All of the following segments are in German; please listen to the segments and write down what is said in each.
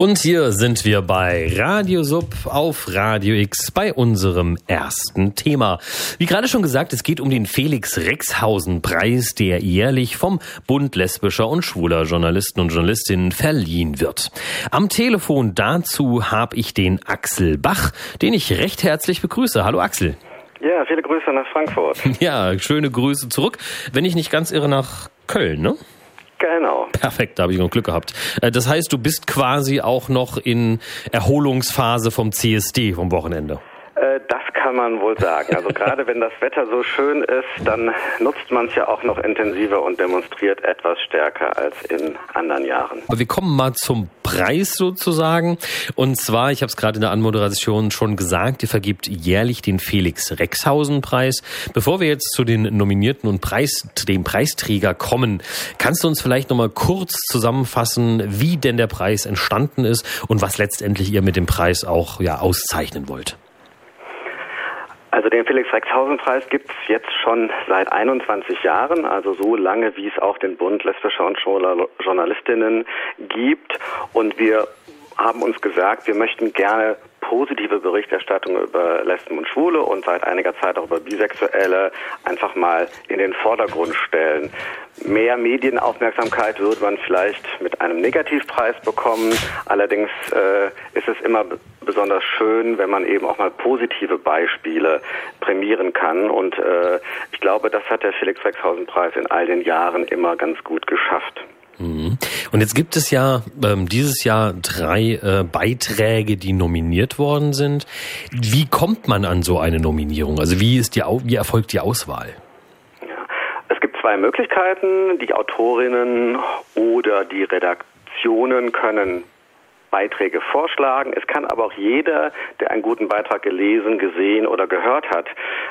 Und hier sind wir bei Radio Sub auf Radio X bei unserem ersten Thema. Wie gerade schon gesagt, es geht um den Felix Rexhausen Preis, der jährlich vom Bund lesbischer und schwuler Journalisten und Journalistinnen verliehen wird. Am Telefon dazu habe ich den Axel Bach, den ich recht herzlich begrüße. Hallo Axel. Ja, viele Grüße nach Frankfurt. Ja, schöne Grüße zurück. Wenn ich nicht ganz irre nach Köln, ne? Genau. Perfekt, da habe ich noch Glück gehabt. Äh, das heißt, du bist quasi auch noch in Erholungsphase vom CSD vom Wochenende. Kann man wohl sagen. Also gerade wenn das Wetter so schön ist, dann nutzt man es ja auch noch intensiver und demonstriert etwas stärker als in anderen Jahren. Aber wir kommen mal zum Preis sozusagen. Und zwar, ich habe es gerade in der Anmoderation schon gesagt, ihr vergibt jährlich den Felix Rexhausen Preis. Bevor wir jetzt zu den Nominierten und Preis, dem Preisträger kommen, kannst du uns vielleicht nochmal kurz zusammenfassen, wie denn der Preis entstanden ist und was letztendlich ihr mit dem Preis auch ja auszeichnen wollt? Also den Felix-Rexhausen-Preis gibt es jetzt schon seit 21 Jahren, also so lange, wie es auch den Bund lesbischer und schwuler Journalistinnen gibt. Und wir haben uns gesagt, wir möchten gerne positive Berichterstattung über Lesben und Schwule und seit einiger Zeit auch über Bisexuelle einfach mal in den Vordergrund stellen. Mehr Medienaufmerksamkeit würde man vielleicht mit einem Negativpreis bekommen. Allerdings äh, ist es immer besonders schön, wenn man eben auch mal positive Beispiele prämieren kann. Und äh, ich glaube, das hat der Felix Rexhausen Preis in all den Jahren immer ganz gut geschafft. Und jetzt gibt es ja ähm, dieses Jahr drei äh, Beiträge, die nominiert worden sind. Wie kommt man an so eine Nominierung? Also wie ist die wie erfolgt die Auswahl? Es gibt zwei Möglichkeiten. Die Autorinnen oder die Redaktionen können Beiträge vorschlagen. Es kann aber auch jeder, der einen guten Beitrag gelesen, gesehen oder gehört hat,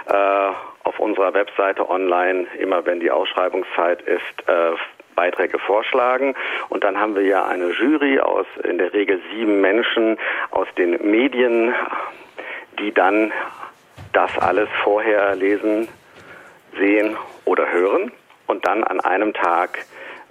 äh, auf unserer Webseite online, immer wenn die Ausschreibungszeit ist, äh, Beiträge vorschlagen. Und dann haben wir ja eine Jury aus in der Regel sieben Menschen aus den Medien, die dann das alles vorher lesen, sehen oder hören und dann an einem Tag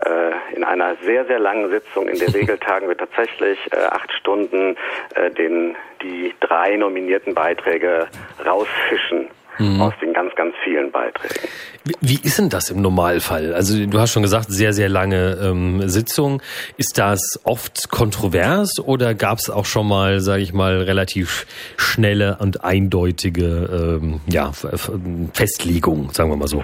äh, in einer sehr, sehr langen Sitzung, in der Regel tagen wir tatsächlich äh, acht Stunden, äh, den, die drei nominierten Beiträge rausfischen mhm. aus den ganz, ganz vielen Beiträgen. Wie, wie ist denn das im Normalfall? Also du hast schon gesagt, sehr, sehr lange ähm, Sitzung. Ist das oft kontrovers oder gab es auch schon mal, sage ich mal, relativ schnelle und eindeutige ähm, ja, Festlegungen, sagen wir mal so?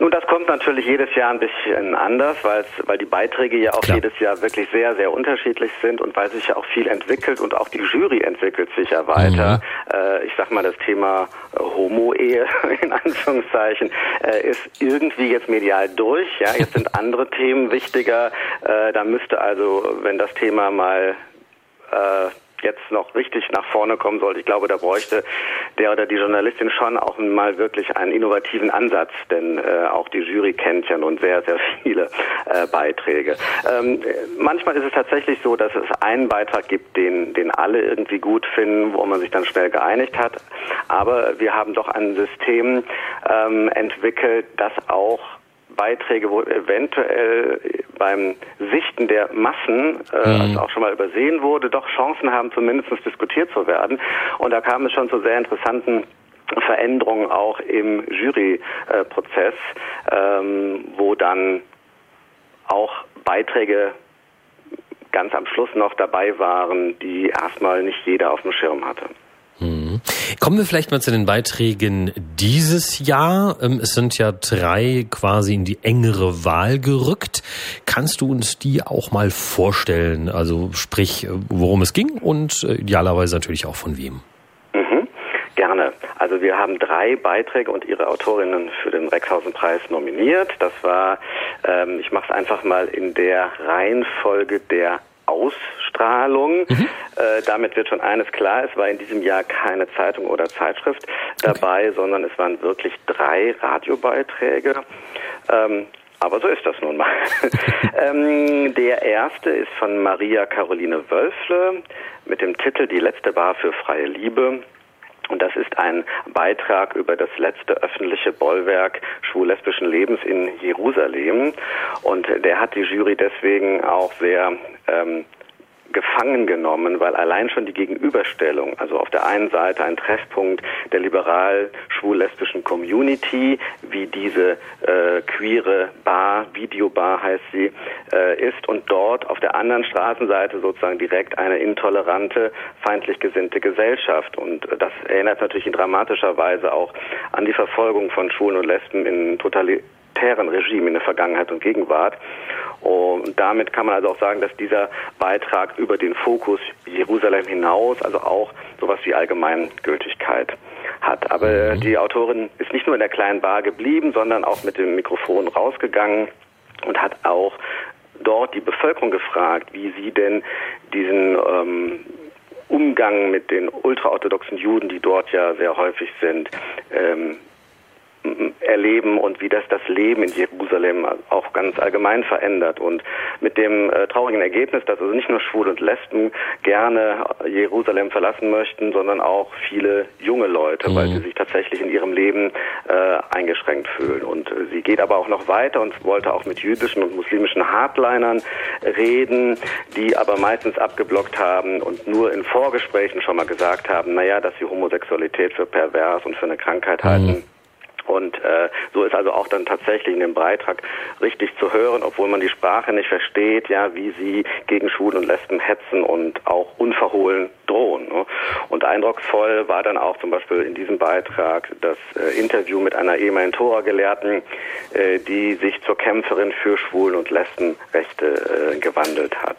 Nun, das kommt natürlich jedes Jahr ein bisschen anders, weil weil die Beiträge ja auch Klar. jedes Jahr wirklich sehr, sehr unterschiedlich sind und weil sich ja auch viel entwickelt und auch die Jury entwickelt sich ja weiter. Mhm. Äh, ich sag mal, das Thema äh, Homo-Ehe in Anführungszeichen äh, ist irgendwie jetzt medial durch. Ja, jetzt sind andere Themen wichtiger. Äh, da müsste also, wenn das Thema mal äh, jetzt noch richtig nach vorne kommen sollte. Ich glaube, da bräuchte der oder die Journalistin schon auch mal wirklich einen innovativen Ansatz, denn äh, auch die Jury kennt ja nun sehr, sehr viele äh, Beiträge. Ähm, manchmal ist es tatsächlich so, dass es einen Beitrag gibt, den, den alle irgendwie gut finden, wo man sich dann schnell geeinigt hat. Aber wir haben doch ein System ähm, entwickelt, das auch Beiträge, wo eventuell beim Sichten der Massen, äh, mhm. also auch schon mal übersehen wurde, doch Chancen haben, zumindest diskutiert zu werden. Und da kam es schon zu sehr interessanten Veränderungen auch im Juryprozess, ähm, wo dann auch Beiträge ganz am Schluss noch dabei waren, die erstmal nicht jeder auf dem Schirm hatte. Mhm. Kommen wir vielleicht mal zu den Beiträgen dieses Jahr. Ähm, es sind ja drei quasi in die engere Wahl gerückt. Kannst du uns die auch mal vorstellen? Also sprich, worum es ging und äh, idealerweise natürlich auch von wem. Mhm, gerne. Also wir haben drei Beiträge und ihre Autorinnen für den Rexhausen-Preis nominiert. Das war, ähm, ich mache es einfach mal in der Reihenfolge der Ausstrahlung. Mhm. Äh, damit wird schon eines klar, es war in diesem Jahr keine Zeitung oder Zeitschrift dabei, okay. sondern es waren wirklich drei Radiobeiträge. Ähm, aber so ist das nun mal. ähm, der erste ist von Maria Caroline Wölfle mit dem Titel Die letzte Bar für freie Liebe. Und das ist ein Beitrag über das letzte öffentliche Bollwerk schwul-lesbischen Lebens in Jerusalem. Und der hat die Jury deswegen auch sehr ähm, gefangen genommen, weil allein schon die Gegenüberstellung, also auf der einen Seite ein Treffpunkt der liberal-schwul-lesbischen Community, wie diese äh, queere Bar, Videobar heißt sie, äh, ist und dort auf der anderen Straßenseite sozusagen direkt eine intolerante, feindlich gesinnte Gesellschaft. Und das erinnert natürlich in dramatischer Weise auch an die Verfolgung von Schwulen und Lesben in totalitären Regimen in der Vergangenheit und Gegenwart. Und damit kann man also auch sagen, dass dieser Beitrag über den Fokus Jerusalem hinaus, also auch sowas wie Allgemeingültigkeit hat. Aber mhm. die Autorin ist nicht nur in der kleinen Bar geblieben, sondern auch mit dem Mikrofon rausgegangen und hat auch dort die Bevölkerung gefragt, wie sie denn diesen ähm, Umgang mit den ultraorthodoxen Juden, die dort ja sehr häufig sind, ähm, erleben und wie das das Leben in Jerusalem auch ganz allgemein verändert und mit dem äh, traurigen Ergebnis, dass also nicht nur Schwule und Lesben gerne Jerusalem verlassen möchten, sondern auch viele junge Leute, mhm. weil sie sich tatsächlich in ihrem Leben äh, eingeschränkt fühlen. Und äh, sie geht aber auch noch weiter und wollte auch mit jüdischen und muslimischen Hardlinern reden, die aber meistens abgeblockt haben und nur in Vorgesprächen schon mal gesagt haben, naja, dass sie Homosexualität für pervers und für eine Krankheit mhm. halten und äh, so ist also auch dann tatsächlich in dem Beitrag richtig zu hören, obwohl man die Sprache nicht versteht, ja, wie sie gegen Schwulen und Lesben hetzen und auch unverhohlen drohen. Ne? Und eindrucksvoll war dann auch zum Beispiel in diesem Beitrag das äh, Interview mit einer ehemaligen Tora-Gelehrten, äh, die sich zur Kämpferin für Schwulen- und Lesbenrechte äh, gewandelt hat.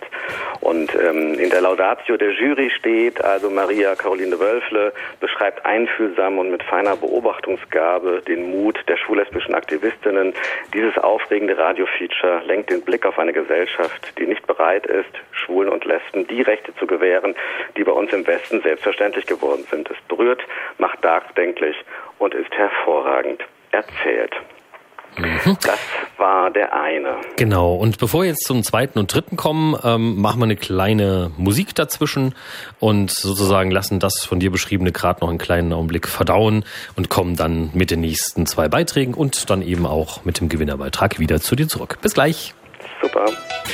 Und ähm, in der Laudatio der Jury steht also Maria Caroline Wölfle beschreibt einfühlsam und mit feiner Beobachtungsgabe den Mut der schwul-lesbischen Aktivistinnen. Dieses aufregende Radiofeature lenkt den Blick auf eine Gesellschaft, die nicht bereit ist, Schwulen und Lesben die Rechte zu gewähren, die bei uns im Westen selbstverständlich geworden sind. Es berührt, macht nachdenklich und ist hervorragend erzählt. Mhm. Das war der eine. Genau. Und bevor wir jetzt zum zweiten und dritten kommen, ähm, machen wir eine kleine Musik dazwischen und sozusagen lassen das von dir beschriebene gerade noch einen kleinen Augenblick verdauen und kommen dann mit den nächsten zwei Beiträgen und dann eben auch mit dem Gewinnerbeitrag wieder zu dir zurück. Bis gleich. Super.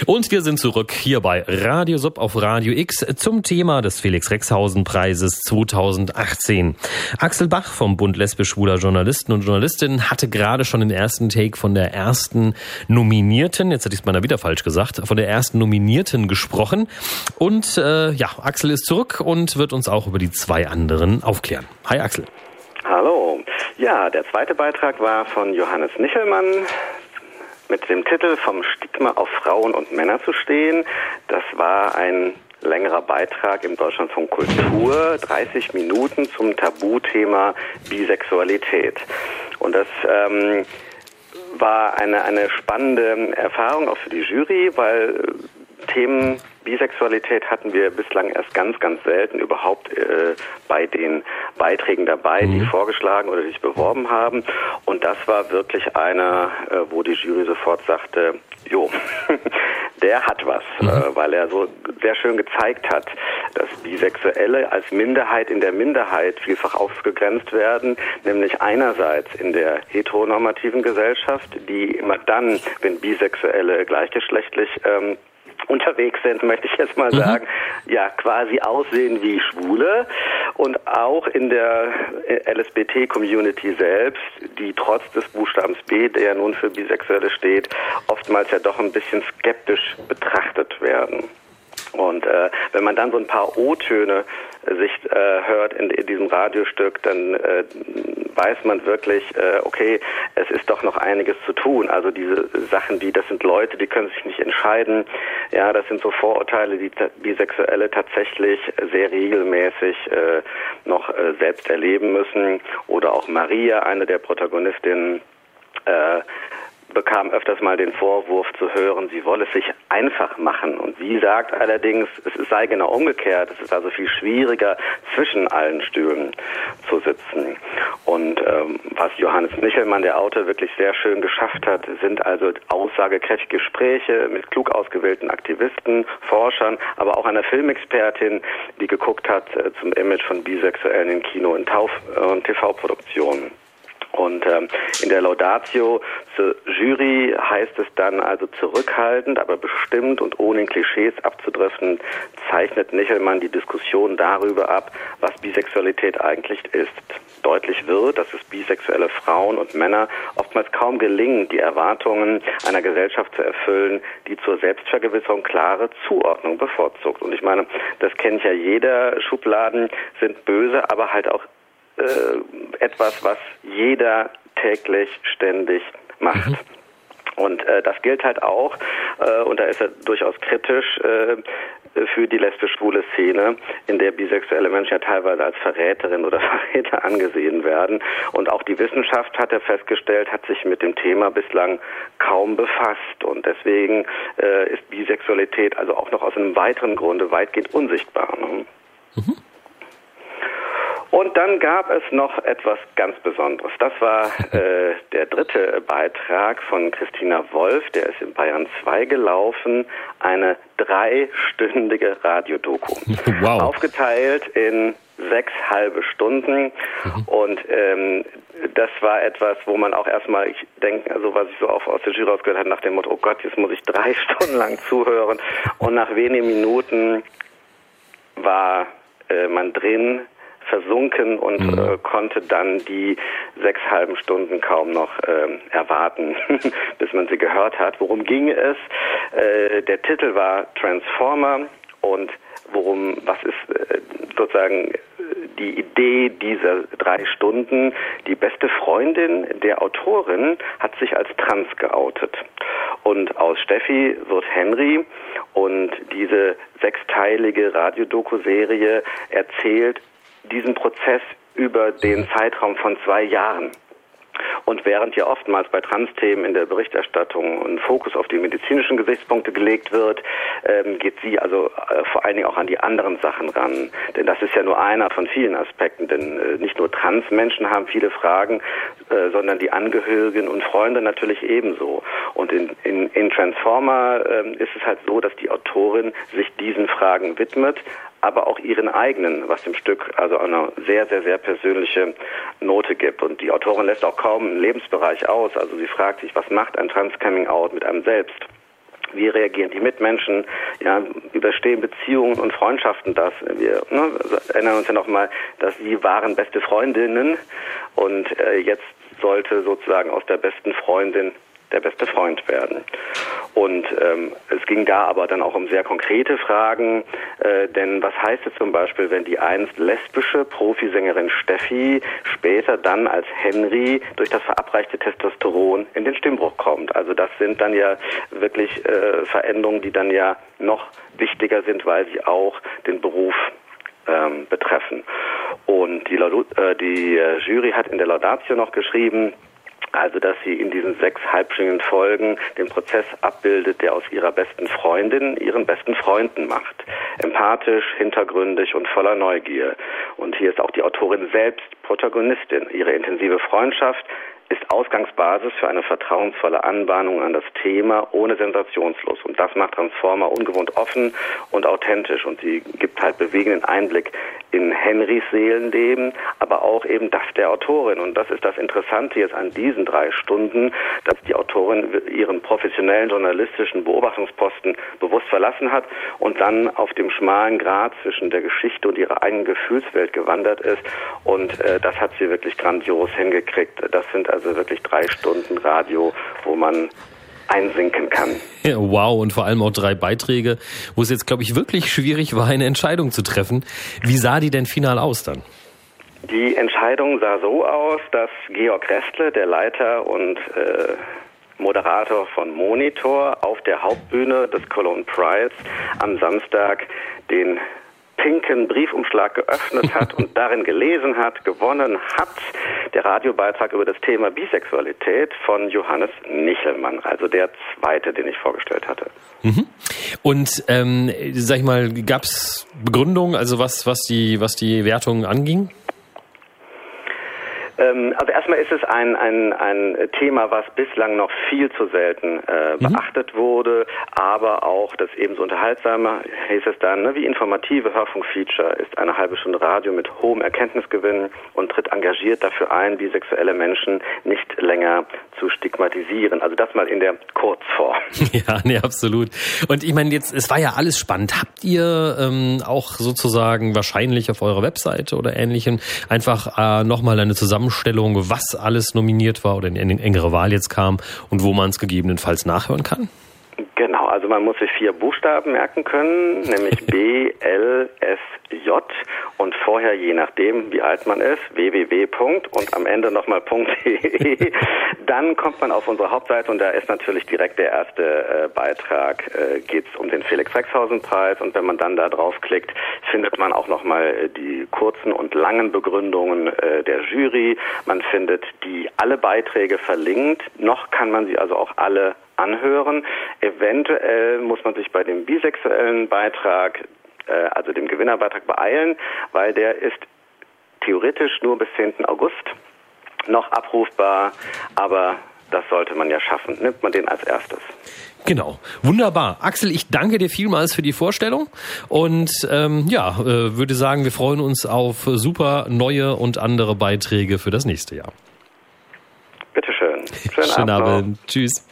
Und wir sind zurück hier bei Radio Sub auf Radio X zum Thema des Felix Rexhausen Preises 2018. Axel Bach vom Bund lesbisch-schwuler Journalisten und Journalistinnen hatte gerade schon den ersten Take von der ersten Nominierten, jetzt hätte ich es mal wieder falsch gesagt, von der ersten Nominierten gesprochen. Und äh, ja, Axel ist zurück und wird uns auch über die zwei anderen aufklären. Hi Axel. Hallo. Ja, der zweite Beitrag war von Johannes Nichelmann mit dem Titel Vom Stigma auf Frauen und Männer zu stehen. Das war ein längerer Beitrag im Deutschlandfunk Kultur, 30 Minuten zum Tabuthema Bisexualität. Und das ähm, war eine, eine spannende Erfahrung auch für die Jury, weil Themen Bisexualität hatten wir bislang erst ganz, ganz selten überhaupt äh, bei den Beiträgen dabei, mhm. die vorgeschlagen oder die sich beworben haben. Und das war wirklich einer, äh, wo die Jury sofort sagte, jo, der hat was, mhm. äh, weil er so sehr schön gezeigt hat, dass Bisexuelle als Minderheit in der Minderheit vielfach ausgegrenzt werden, nämlich einerseits in der heteronormativen Gesellschaft, die immer dann, wenn Bisexuelle gleichgeschlechtlich ähm, unterwegs sind, möchte ich jetzt mal mhm. sagen, ja quasi aussehen wie Schwule und auch in der LSBT-Community selbst, die trotz des Buchstabens B, der ja nun für Bisexuelle steht, oftmals ja doch ein bisschen skeptisch betrachtet werden. Und äh, wenn man dann so ein paar O-Töne sich äh, hört in, in, diesem Radiostück, dann äh, weiß man wirklich, äh, okay, es ist doch noch einiges zu tun. Also diese Sachen wie, das sind Leute, die können sich nicht entscheiden. Ja, das sind so Vorurteile, die Bisexuelle tatsächlich sehr regelmäßig äh, noch äh, selbst erleben müssen. Oder auch Maria, eine der Protagonistinnen, äh, bekam öfters mal den Vorwurf zu hören, sie wolle es sich einfach machen. Und sie sagt allerdings, es sei genau umgekehrt. Es ist also viel schwieriger, zwischen allen Stühlen zu sitzen. Und ähm, was Johannes Michelmann, der Autor, wirklich sehr schön geschafft hat, sind also aussagekräftige Gespräche mit klug ausgewählten Aktivisten, Forschern, aber auch einer Filmexpertin, die geguckt hat äh, zum Image von Bisexuellen in Kino- und, und TV-Produktionen. Und ähm, in der Laudatio zur Jury heißt es dann also zurückhaltend, aber bestimmt und ohne Klischees abzudriften, zeichnet Nichelmann die Diskussion darüber ab, was Bisexualität eigentlich ist. Deutlich wird, dass es bisexuelle Frauen und Männer oftmals kaum gelingen, die Erwartungen einer Gesellschaft zu erfüllen, die zur Selbstvergewisserung klare Zuordnung bevorzugt. Und ich meine, das kennt ja jeder. Schubladen sind böse, aber halt auch äh, etwas, was jeder täglich, ständig macht. Mhm. Und äh, das gilt halt auch, äh, und da ist er durchaus kritisch, äh, für die lesbisch-schwule Szene, in der bisexuelle Menschen ja teilweise als Verräterin oder Verräter angesehen werden. Und auch die Wissenschaft, hat er festgestellt, hat sich mit dem Thema bislang kaum befasst. Und deswegen äh, ist Bisexualität also auch noch aus einem weiteren Grunde weitgehend unsichtbar. Ne? Mhm. Und dann gab es noch etwas ganz Besonderes. Das war äh, der dritte Beitrag von Christina Wolf, der ist in Bayern 2 gelaufen, eine dreistündige Radiodoku. Wow. Aufgeteilt in sechs halbe Stunden. Mhm. Und ähm, das war etwas, wo man auch erstmal, ich denke, also was ich so auch aus der Jury rausgehört habe, nach dem Motto, oh Gott, jetzt muss ich drei Stunden lang zuhören. Und nach wenigen Minuten war äh, man drin, versunken und mhm. äh, konnte dann die sechs halben Stunden kaum noch äh, erwarten, bis man sie gehört hat. Worum ging es? Äh, der Titel war Transformer und worum, was ist äh, sozusagen die Idee dieser drei Stunden. Die beste Freundin der Autorin hat sich als trans geoutet. Und aus Steffi wird Henry und diese sechsteilige Radiodoku-Serie erzählt diesen Prozess über den Zeitraum von zwei Jahren. Und während ja oftmals bei Trans-Themen in der Berichterstattung ein Fokus auf die medizinischen Gesichtspunkte gelegt wird, ähm, geht sie also äh, vor allen Dingen auch an die anderen Sachen ran. Denn das ist ja nur einer von vielen Aspekten. Denn äh, nicht nur Trans-Menschen haben viele Fragen, äh, sondern die Angehörigen und Freunde natürlich ebenso. Und in, in, in Transformer ähm, ist es halt so, dass die Autorin sich diesen Fragen widmet, aber auch ihren eigenen, was dem Stück also eine sehr, sehr, sehr persönliche Note gibt. Und die Autorin lässt auch kaum einen Lebensbereich aus. Also sie fragt sich, was macht ein Trans-Coming-out mit einem selbst? Wie reagieren die Mitmenschen? Ja, überstehen Beziehungen und Freundschaften das? Wir ne, erinnern uns ja nochmal, dass sie waren beste Freundinnen und äh, jetzt sollte sozusagen aus der besten Freundin der beste Freund werden. Und ähm, es ging da aber dann auch um sehr konkrete Fragen, äh, denn was heißt es zum Beispiel, wenn die einst lesbische Profisängerin Steffi später dann als Henry durch das verabreichte Testosteron in den Stimmbruch kommt? Also das sind dann ja wirklich äh, Veränderungen, die dann ja noch wichtiger sind, weil sie auch den Beruf ähm, betreffen. Und die, äh, die äh, Jury hat in der Laudatio noch geschrieben, also, dass sie in diesen sechs halbstündigen Folgen den Prozess abbildet, der aus ihrer besten Freundin ihren besten Freunden macht. Empathisch, hintergründig und voller Neugier. Und hier ist auch die Autorin selbst Protagonistin. Ihre intensive Freundschaft ist Ausgangsbasis für eine vertrauensvolle Anbahnung an das Thema ohne sensationslos. Und das macht Transformer ungewohnt offen und authentisch. Und sie gibt halt bewegenden Einblick in Henrys Seelenleben, aber auch eben das der Autorin. Und das ist das Interessante jetzt an diesen drei Stunden, dass die Autorin ihren professionellen journalistischen Beobachtungsposten bewusst verlassen hat und dann auf dem schmalen Grat zwischen der Geschichte und ihrer eigenen Gefühlswelt gewandert ist. Und äh, das hat sie wirklich grandios hingekriegt. Das sind also wirklich drei Stunden Radio, wo man einsinken kann. Ja, wow, und vor allem auch drei Beiträge, wo es jetzt, glaube ich, wirklich schwierig war, eine Entscheidung zu treffen. Wie sah die denn final aus dann? Die Entscheidung sah so aus, dass Georg Restle, der Leiter und äh, Moderator von Monitor, auf der Hauptbühne des Cologne Prize am Samstag den pinken Briefumschlag geöffnet hat und darin gelesen hat, gewonnen hat der Radiobeitrag über das Thema Bisexualität von Johannes Nichelmann, also der zweite, den ich vorgestellt hatte. Mhm. Und ähm, sag ich mal, gab es Begründungen, also was, was die, was die Wertung anging? Ähm, also erstmal ist es ein, ein, ein Thema, was bislang noch viel zu selten äh, mhm. beachtet wurde, aber auch das ebenso unterhaltsame, hieß es dann, ne, wie informative Hörfunkfeature ist eine halbe Stunde Radio mit hohem Erkenntnisgewinn und tritt engagiert dafür ein, bisexuelle Menschen nicht länger zu stigmatisieren. Also das mal in der Kurzform. Ja, nee, absolut. Und ich meine, jetzt, es war ja alles spannend. Habt ihr ähm, auch sozusagen wahrscheinlich auf eurer Webseite oder ähnlichem einfach äh, nochmal eine Zusammenstellung, was alles nominiert war oder in, in engere Wahl jetzt kam und wo man es gegebenenfalls nachhören kann? Also man muss sich vier Buchstaben merken können, nämlich B, L, S, J und vorher, je nachdem, wie alt man ist, www. und am Ende nochmal .de. Dann kommt man auf unsere Hauptseite und da ist natürlich direkt der erste äh, Beitrag, äh, geht es um den Felix Rexhausen Preis und wenn man dann da draufklickt, findet man auch nochmal äh, die kurzen und langen Begründungen äh, der Jury. Man findet die alle Beiträge verlinkt. Noch kann man sie also auch alle anhören. Eventuell muss man sich bei dem bisexuellen Beitrag, äh, also dem Gewinnerbeitrag beeilen, weil der ist theoretisch nur bis 10. August noch abrufbar, aber das sollte man ja schaffen. Nimmt man den als erstes. Genau, wunderbar. Axel, ich danke dir vielmals für die Vorstellung und ähm, ja, äh, würde sagen, wir freuen uns auf super neue und andere Beiträge für das nächste Jahr. Bitteschön. Schönen, Schönen Abend. Abend. Tschüss.